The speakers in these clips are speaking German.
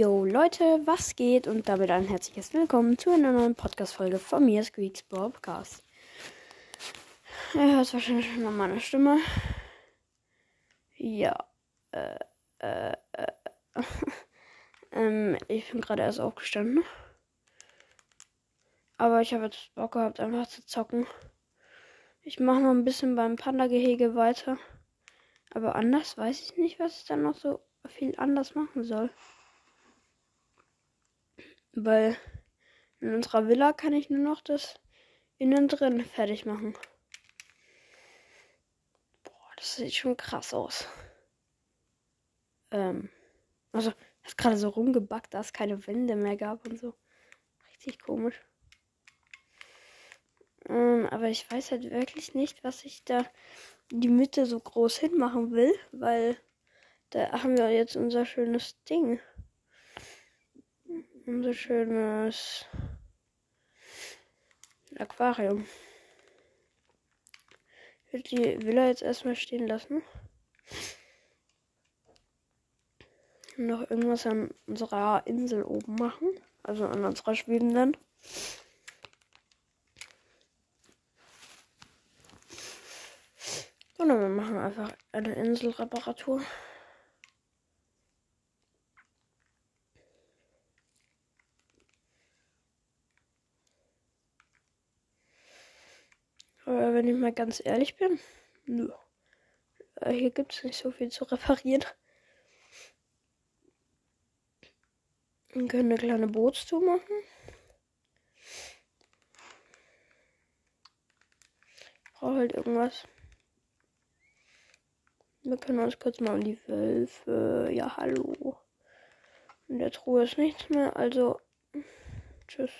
Yo Leute, was geht? Und damit ein herzliches Willkommen zu einer neuen Podcast-Folge von mir, Squeaks Podcast. Ihr hört wahrscheinlich schon an meiner Stimme. Ja, äh, äh, äh. ähm, ich bin gerade erst aufgestanden. Aber ich habe jetzt Bock gehabt, einfach zu zocken. Ich mache noch ein bisschen beim Panda-Gehege weiter. Aber anders weiß ich nicht, was ich dann noch so viel anders machen soll. Weil in unserer Villa kann ich nur noch das innen drin fertig machen. Boah, das sieht schon krass aus. Ähm, also, das gerade so rumgebackt, dass es keine Wände mehr gab und so. Richtig komisch. Ähm, aber ich weiß halt wirklich nicht, was ich da die Mitte so groß hinmachen will, weil da haben wir jetzt unser schönes Ding unser schönes Aquarium. Ich würde die Villa jetzt erstmal stehen lassen. noch irgendwas an unserer Insel oben machen. Also an unserer schwebenden. Oder wir machen einfach eine Inselreparatur. Aber wenn ich mal ganz ehrlich bin, nö. Äh, hier gibt es nicht so viel zu reparieren. Wir können eine kleine Bootstour machen. Brauche halt irgendwas. Wir können uns kurz mal um die Wölfe. Ja, hallo. In der Truhe ist nichts mehr, also tschüss.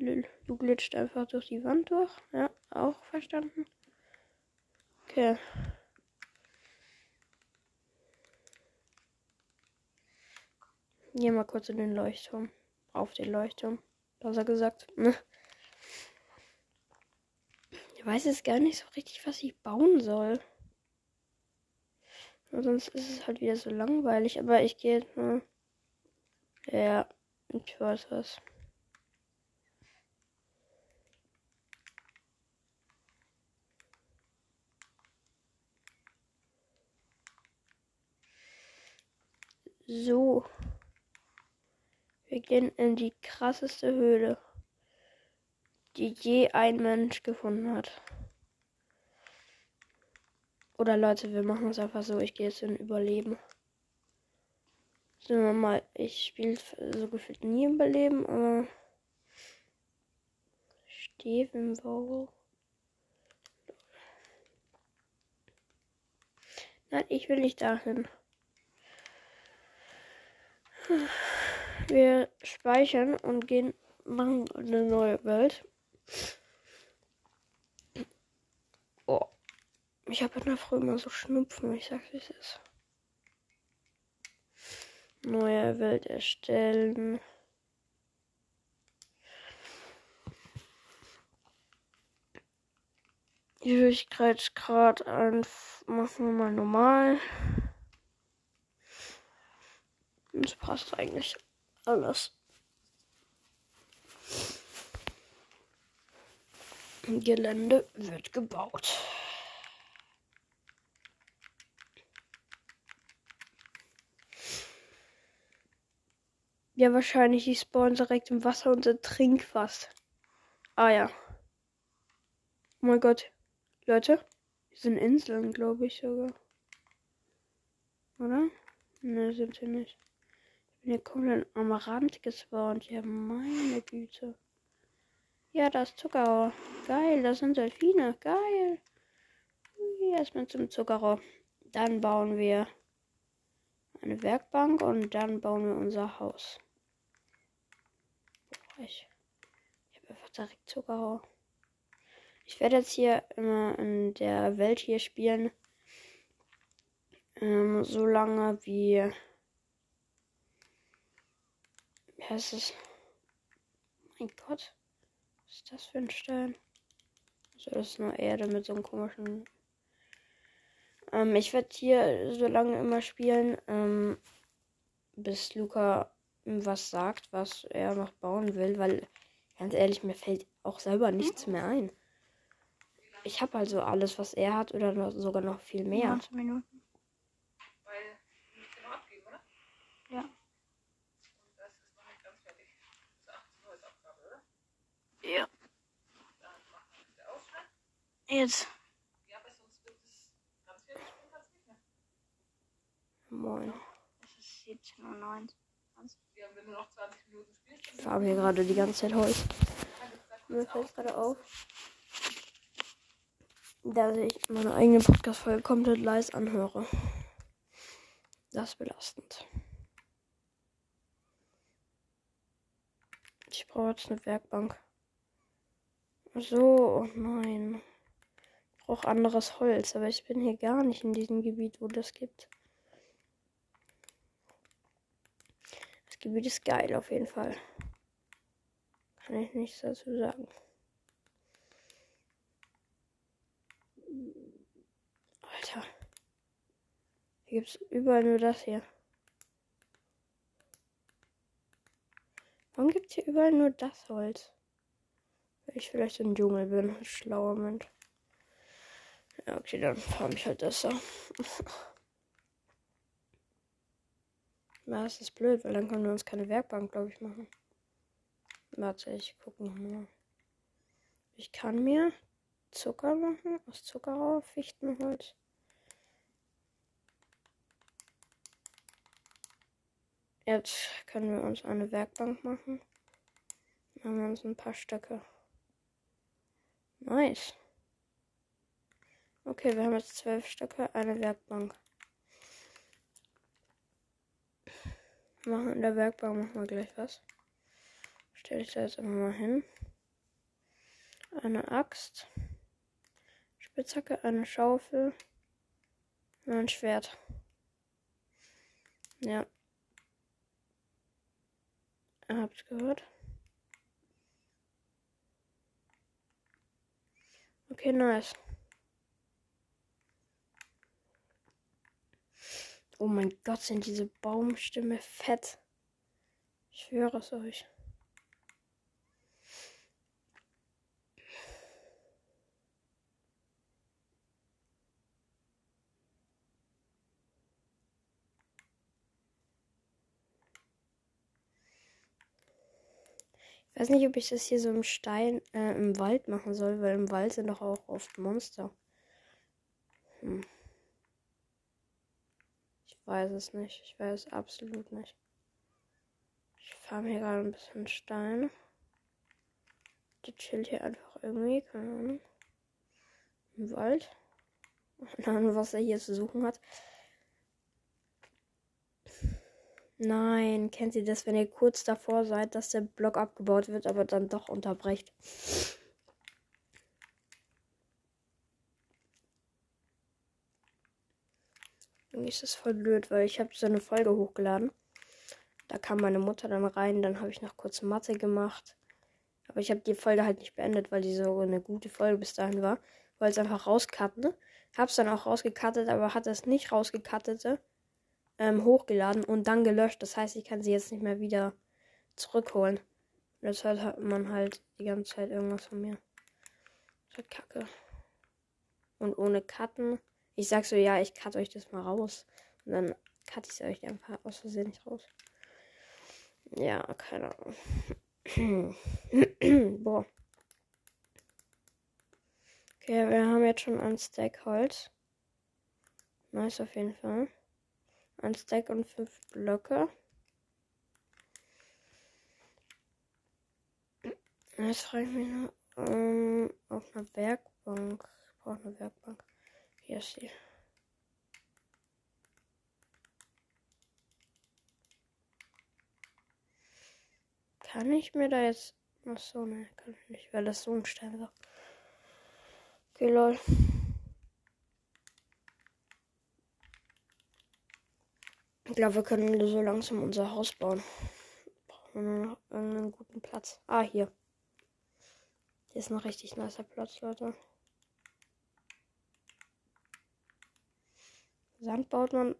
Lül, du glitscht einfach durch die Wand durch. Ja, auch verstanden. Okay. Geh mal kurz in den Leuchtturm. Auf den Leuchtturm. Was er gesagt. Ich weiß jetzt gar nicht so richtig, was ich bauen soll. sonst ist es halt wieder so langweilig. Aber ich gehe jetzt mal. Ja, ich weiß was. So. Wir gehen in die krasseste Höhle, die je ein Mensch gefunden hat. Oder Leute, wir machen es einfach so. Ich gehe jetzt in Überleben. Sagen wir mal, ich spiele so gefühlt nie im Überleben, aber. Stevenbau. Nein, ich will nicht dahin. Wir speichern und gehen machen eine neue Welt. Oh. Ich habe in der Früh immer so Schnupfen, ich sag's wie es ist. Neue Welt erstellen. Schwierigkeitsgrad machen wir mal normal. Es passt eigentlich alles. Gelände wird gebaut. Ja, wahrscheinlich die spawnen direkt im Wasser und sind Trinkwasser. Ah ja. Oh mein Gott. Leute, wir sind Inseln, glaube ich sogar. Oder? Ne, sind wir nicht komplett am Rand gespawnt. Ja, meine Güte. Ja, das Zuckerrohr. Geil, das sind Delfine. Geil. Erstmal zum Zuckerrohr. Dann bauen wir eine Werkbank und dann bauen wir unser Haus. ich ich habe einfach direkt Zuckerrohr. Ich werde jetzt hier immer in der Welt hier spielen. Ähm, so lange wie wie heißt es? Mein Gott. Was ist das für ein Stein? So, das ist nur Erde mit so einem komischen. Ähm, ich werde hier so lange immer spielen, ähm, bis Luca was sagt, was er noch bauen will, weil ganz ehrlich, mir fällt auch selber nichts mehr ein. Ich habe also alles, was er hat oder sogar noch viel mehr. 19 Minuten. Weil nicht genau abgeben, oder? Ja. Und das ist noch nicht ganz fertig. Das ist 18 Uhr ist Abgabe, oder? Ja. Dann machen wir das der Ausschlag. Jetzt. Ja, aber sonst wird es ganz fertig spielen kannst du nicht mehr. Moin. Es ist 17.09 Uhr. Ja, wenn du noch 20 Minuten spielst, Ich farbe hier gerade die ganze Zeit Holz. Mir fällt gerade auf, dass ich meine eigene Podcast-Folge komplett leise anhöre. Das ist belastend. Ich brauche jetzt eine Werkbank. So, oh nein. Ich brauche anderes Holz, aber ich bin hier gar nicht in diesem Gebiet, wo das gibt. Das Gebiet ist geil auf jeden Fall. Kann ich nichts dazu sagen. Alter. Hier gibt's überall nur das hier. Warum gibt's hier überall nur das Holz? Weil ich vielleicht im Dschungel bin. Schlauer Mensch. Ja, okay, dann farm ich halt das so. Na, das ist blöd, weil dann können wir uns keine Werkbank, glaube ich, machen. Warte, ich gucke nochmal. Ich kann mir Zucker machen, aus Zuckerrohr, Fichtenholz. Jetzt können wir uns eine Werkbank machen. Haben wir uns ein paar Stöcke. Nice. Okay, wir haben jetzt zwölf Stöcke, eine Werkbank. Machen in der Werkbank machen wir gleich was. Stelle ich da jetzt einfach mal hin. Eine Axt. Spitzhacke, eine Schaufel. Und ein Schwert. Ja. Ihr habt's gehört. Okay, nice. Oh mein Gott, sind diese Baumstämme fett. Ich schwöre es euch. Ich weiß nicht, ob ich das hier so im Stein, äh, im Wald machen soll, weil im Wald sind doch auch oft Monster. Hm. Ich weiß es nicht. Ich weiß es absolut nicht. Ich farme hier gerade ein bisschen Stein. Die chillt hier einfach irgendwie, keine Ahnung. Im Wald. Keine Ahnung, was er hier zu suchen hat. Nein, kennt ihr das, wenn ihr kurz davor seid, dass der Block abgebaut wird, aber dann doch unterbrecht? Irgendwie ist das voll blöd, weil ich habe so eine Folge hochgeladen. Da kam meine Mutter dann rein, dann habe ich noch kurz Mathe gemacht. Aber ich habe die Folge halt nicht beendet, weil die so eine gute Folge bis dahin war. Wollte es einfach rauscutten. Hab's dann auch rausgecuttet, aber hat das nicht rausgecuttete ähm, hochgeladen und dann gelöscht. Das heißt, ich kann sie jetzt nicht mehr wieder zurückholen. Und deshalb hat man halt die ganze Zeit irgendwas von mir. Das ist halt kacke. Und ohne Cutten. Ich sag so, ja, ich cut euch das mal raus. Und dann cut ich es euch einfach aus Versehen nicht raus. Ja, keine Ahnung. Boah. Okay, wir haben jetzt schon ein Stack Holz. Nice auf jeden Fall. Ein Stack und fünf Blöcke. Jetzt frage ich mich noch, ähm, auf einer Werkbank. Ich brauche eine Werkbank. Hier ist sie. Kann ich mir da jetzt. Ach so, ne, kann ich nicht, weil das so ein Stein war. Okay, lol. Ich glaube, wir können so langsam unser Haus bauen. Brauchen wir nur noch irgendeinen guten Platz. Ah, hier. Hier ist noch richtig nicer Platz, Leute. Sand baut man.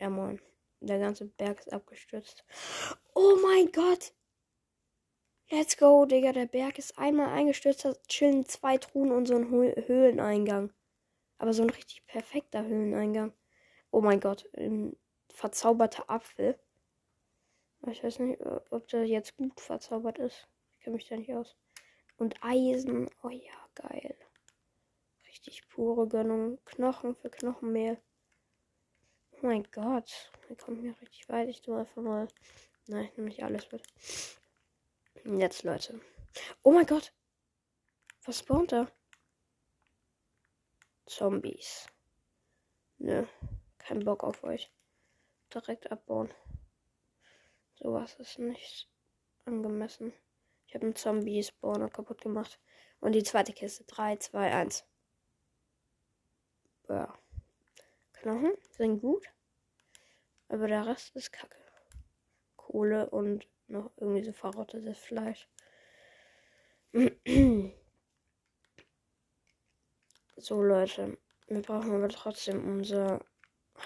Ja, moin. Der ganze Berg ist abgestürzt. Oh mein Gott! Let's go, Digga. Der Berg ist einmal eingestürzt, da chillen zwei Truhen und so ein Hö Höhleneingang. Aber so ein richtig perfekter Höhleneingang. Oh mein Gott, ein verzauberter Apfel. Ich weiß nicht, ob der jetzt gut verzaubert ist. Ich kenne mich da nicht aus. Und Eisen. Oh ja, geil. Richtig pure Gönnung. Knochen für Knochenmehl. Oh mein Gott. Wir kommen hier richtig weit. Ich tue einfach mal. Nein, ich nehme nicht alles mit. Jetzt, Leute. Oh mein Gott. Was spawnt da? Zombies. Nö. Kein Bock auf euch. Direkt abbauen. Sowas ist nicht angemessen. Ich habe einen Zombie-Spawner kaputt gemacht. Und die zweite Kiste. 3, 2, 1. Ja. Knochen sind gut. Aber der Rest ist kacke. Kohle und noch irgendwie so verrottetes Fleisch. so, Leute. Wir brauchen aber trotzdem unser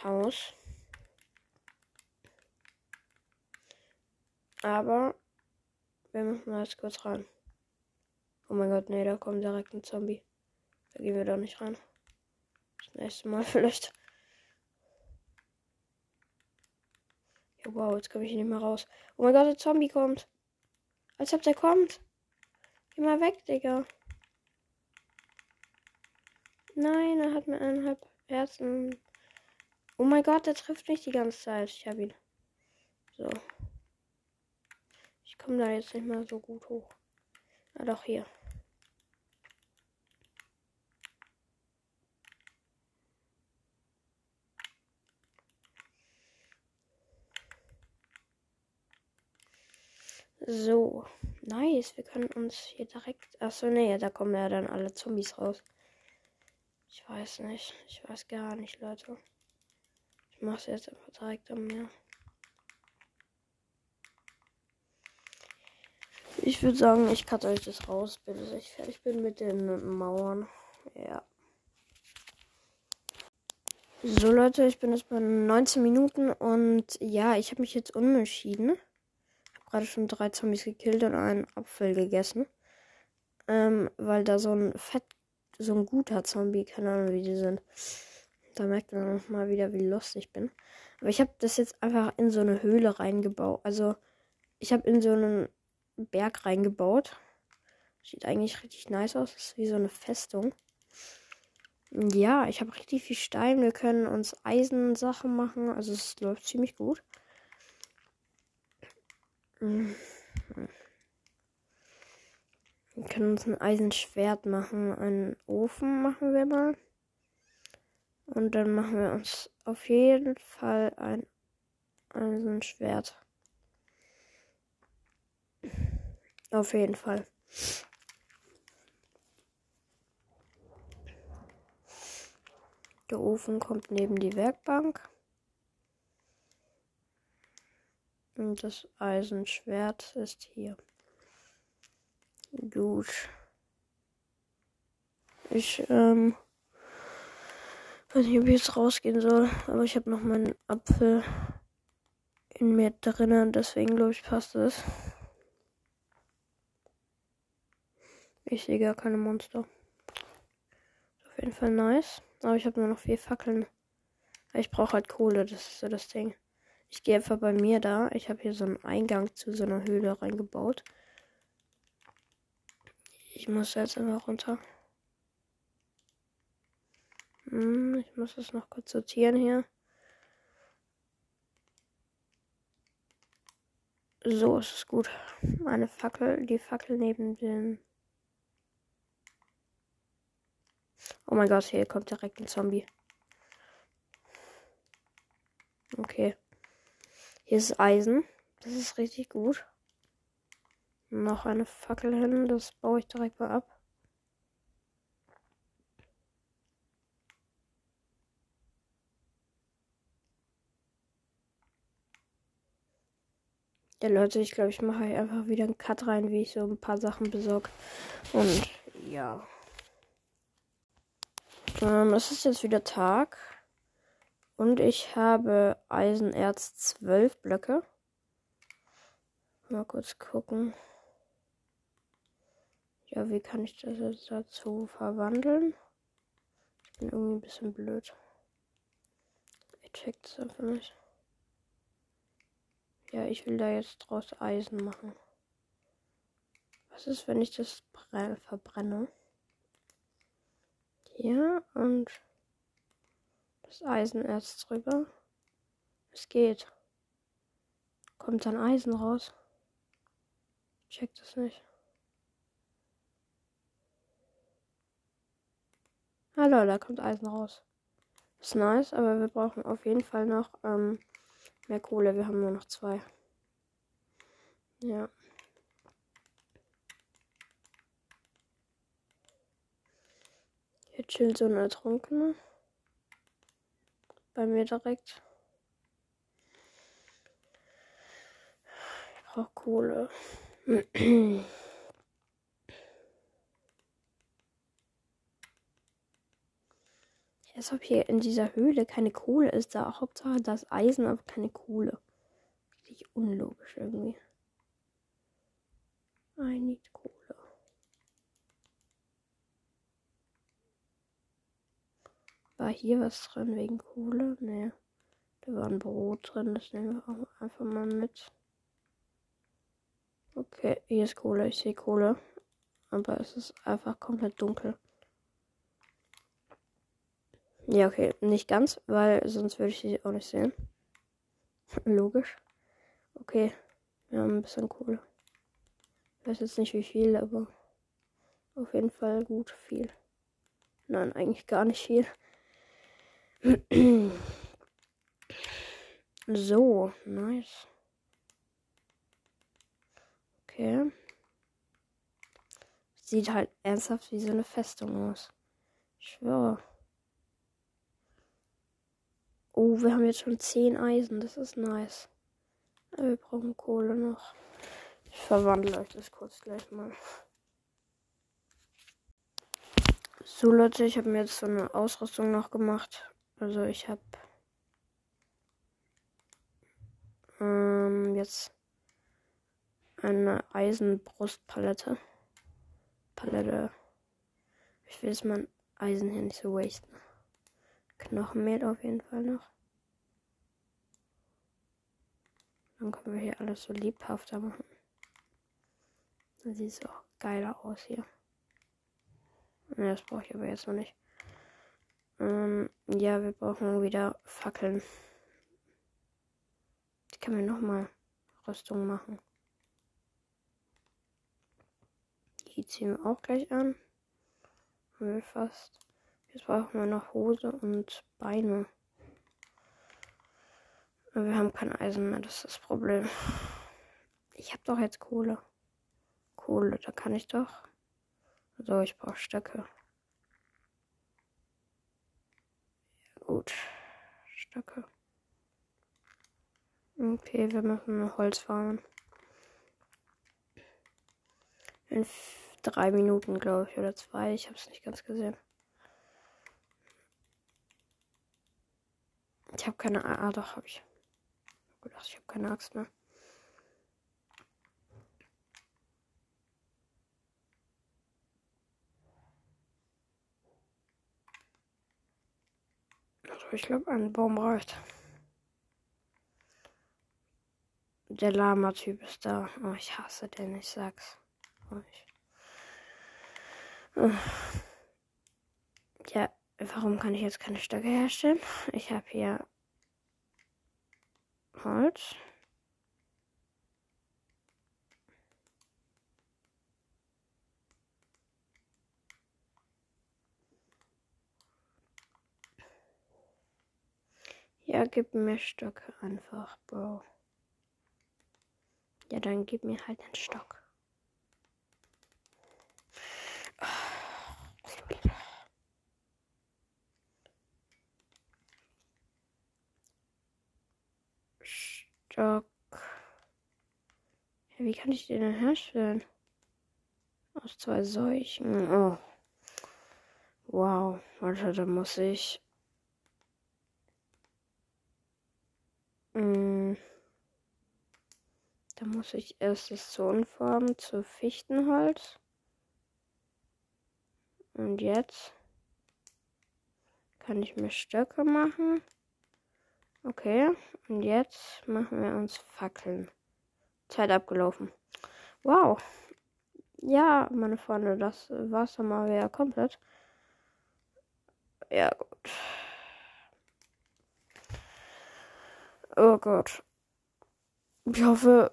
Haus. Aber wir müssen jetzt kurz rein. Oh mein Gott, nee, da kommt direkt ein Zombie. Da gehen wir doch nicht rein. Das nächste Mal vielleicht. Ja, wow, jetzt komme ich nicht mehr raus. Oh mein Gott, der Zombie kommt. Als ob der kommt. Geh mal weg, Digga. Nein, er hat mir eineinhalb Herzen. Oh mein Gott, der trifft mich die ganze Zeit. Ich habe ihn. So. Ich komme da jetzt nicht mehr so gut hoch. Na doch, hier. So, nice. Wir können uns hier direkt. Achso, nee, da kommen ja dann alle Zombies raus. Ich weiß nicht. Ich weiß gar nicht, Leute. Ich mach's jetzt einfach direkt am Meer. Ich würde sagen, ich cutte euch das raus, bis ich fertig bin mit den Mauern. Ja. So Leute, ich bin jetzt bei 19 Minuten und ja, ich habe mich jetzt umentschieden gerade schon drei Zombies gekillt und einen Apfel gegessen. Ähm, weil da so ein Fett, so ein guter Zombie, keine Ahnung, wie die sind. Da merkt man mal wieder, wie lustig ich bin. Aber ich habe das jetzt einfach in so eine Höhle reingebaut. Also, ich habe in so einen Berg reingebaut. Sieht eigentlich richtig nice aus. Das ist wie so eine Festung. Ja, ich habe richtig viel Stein. Wir können uns Eisensachen machen. Also es läuft ziemlich gut. Wir können uns ein Eisenschwert machen. Einen Ofen machen wir mal. Und dann machen wir uns auf jeden Fall ein Eisenschwert. Auf jeden Fall. Der Ofen kommt neben die Werkbank. Und das Eisenschwert ist hier. Gut. Ich, ähm, weiß nicht, ob ich jetzt rausgehen soll, aber ich habe noch meinen Apfel in mir drinnen, deswegen glaube ich passt es. Ich sehe gar keine Monster. Auf jeden Fall nice. Aber ich habe nur noch vier Fackeln. Ich brauche halt Kohle, das ist so das Ding. Ich gehe einfach bei mir da. Ich habe hier so einen Eingang zu so einer Höhle reingebaut. Ich muss jetzt einfach runter. Hm, ich muss das noch kurz sortieren hier. So ist es gut. Eine Fackel, die Fackel neben dem. Oh mein Gott, hier kommt direkt ein Zombie. Okay. Hier ist Eisen. Das ist richtig gut. Noch eine Fackel hin. Das baue ich direkt mal ab. Ja, Leute, ich glaube, ich mache einfach wieder einen Cut rein, wie ich so ein paar Sachen besorge. Und ja. Ähm, es ist jetzt wieder Tag. Und ich habe Eisenerz 12 Blöcke. Mal kurz gucken. Ja, wie kann ich das jetzt dazu verwandeln? Ich bin irgendwie ein bisschen blöd. Ich check das einfach nicht. Ja, ich will da jetzt draus Eisen machen. Was ist, wenn ich das verbrenne? Hier und das Eisenerz drüber. Es geht. Kommt dann Eisen raus? Check das nicht. Hallo, da kommt Eisen raus. Ist nice, aber wir brauchen auf jeden Fall noch ähm, mehr Kohle. Wir haben nur noch zwei. Ja. Hier chillt so ein Ertrunkener. Bei mir direkt. Ich brauche Kohle. Als ob hier in dieser Höhle keine Kohle ist. Da Hauptsache das Eisen, aber keine Kohle. Richtig unlogisch irgendwie. I need Kohle. War hier was drin wegen Kohle? Nee. Da war ein Brot drin, das nehmen wir auch einfach mal mit. Okay, hier ist Kohle, ich sehe Kohle. Aber es ist einfach komplett dunkel. Ja, okay, nicht ganz, weil sonst würde ich sie auch nicht sehen. Logisch. Okay, wir haben ein bisschen Kohle. Ich weiß jetzt nicht wie viel, aber auf jeden Fall gut viel. Nein, eigentlich gar nicht viel. so, nice. Okay. Sieht halt ernsthaft wie so eine Festung aus. Ich schwöre. Oh, wir haben jetzt schon 10 Eisen. Das ist nice. Wir brauchen Kohle noch. Ich verwandle euch das kurz gleich mal. So Leute, ich habe mir jetzt so eine Ausrüstung noch gemacht. Also ich habe ähm, jetzt eine Eisenbrustpalette. Palette. Ich will jetzt mein Eisen hier nicht so wasten. Knochenmehl auf jeden Fall noch. Dann können wir hier alles so lebhafter machen. Dann sieht es auch geiler aus hier. Das brauche ich aber jetzt noch nicht. Ähm, ja, wir brauchen wieder Fackeln. Ich kann mir nochmal Rüstung machen. Die ziehen wir auch gleich an. Haben wir fast. Jetzt brauchen wir noch Hose und Beine. Wir haben kein Eisen mehr, das ist das Problem. Ich habe doch jetzt Kohle. Kohle, da kann ich doch. So, ich brauche Stöcke. Gut. Stöcke. Okay, wir müssen Holz farmen. In drei Minuten, glaube ich, oder zwei. Ich habe es nicht ganz gesehen. Ich habe keine. Ah, doch, habe ich. Gedacht, ich habe keine Axt mehr. ich glaube, ein Baum reicht. Der Lama-Typ ist da. Oh, ich hasse den, ich sag's. Oh, ich... Ja, warum kann ich jetzt keine Stöcke herstellen? Ich habe hier Holz. Ja, gib mir Stöcke einfach, Bro. Ja, dann gib mir halt einen Stock. Stock. Ja, wie kann ich den denn herstellen? Aus zwei solchen. Oh. Wow. Warte, da muss ich Mm. Da muss ich erst das Zonenformen zu Fichtenholz. Und jetzt kann ich mir Stöcke machen. Okay, und jetzt machen wir uns Fackeln. Zeit abgelaufen. Wow. Ja, meine Freunde, das war's dann mal wieder komplett. Ja, gut. Oh Gott. Ich hoffe,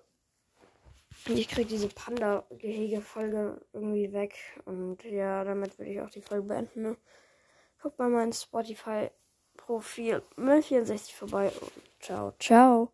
ich kriege diese Panda-Gehege-Folge irgendwie weg. Und ja, damit würde ich auch die Folge beenden. Ne? Guckt bei meinem Spotify-Profil Milch64 vorbei. Und ciao, ciao.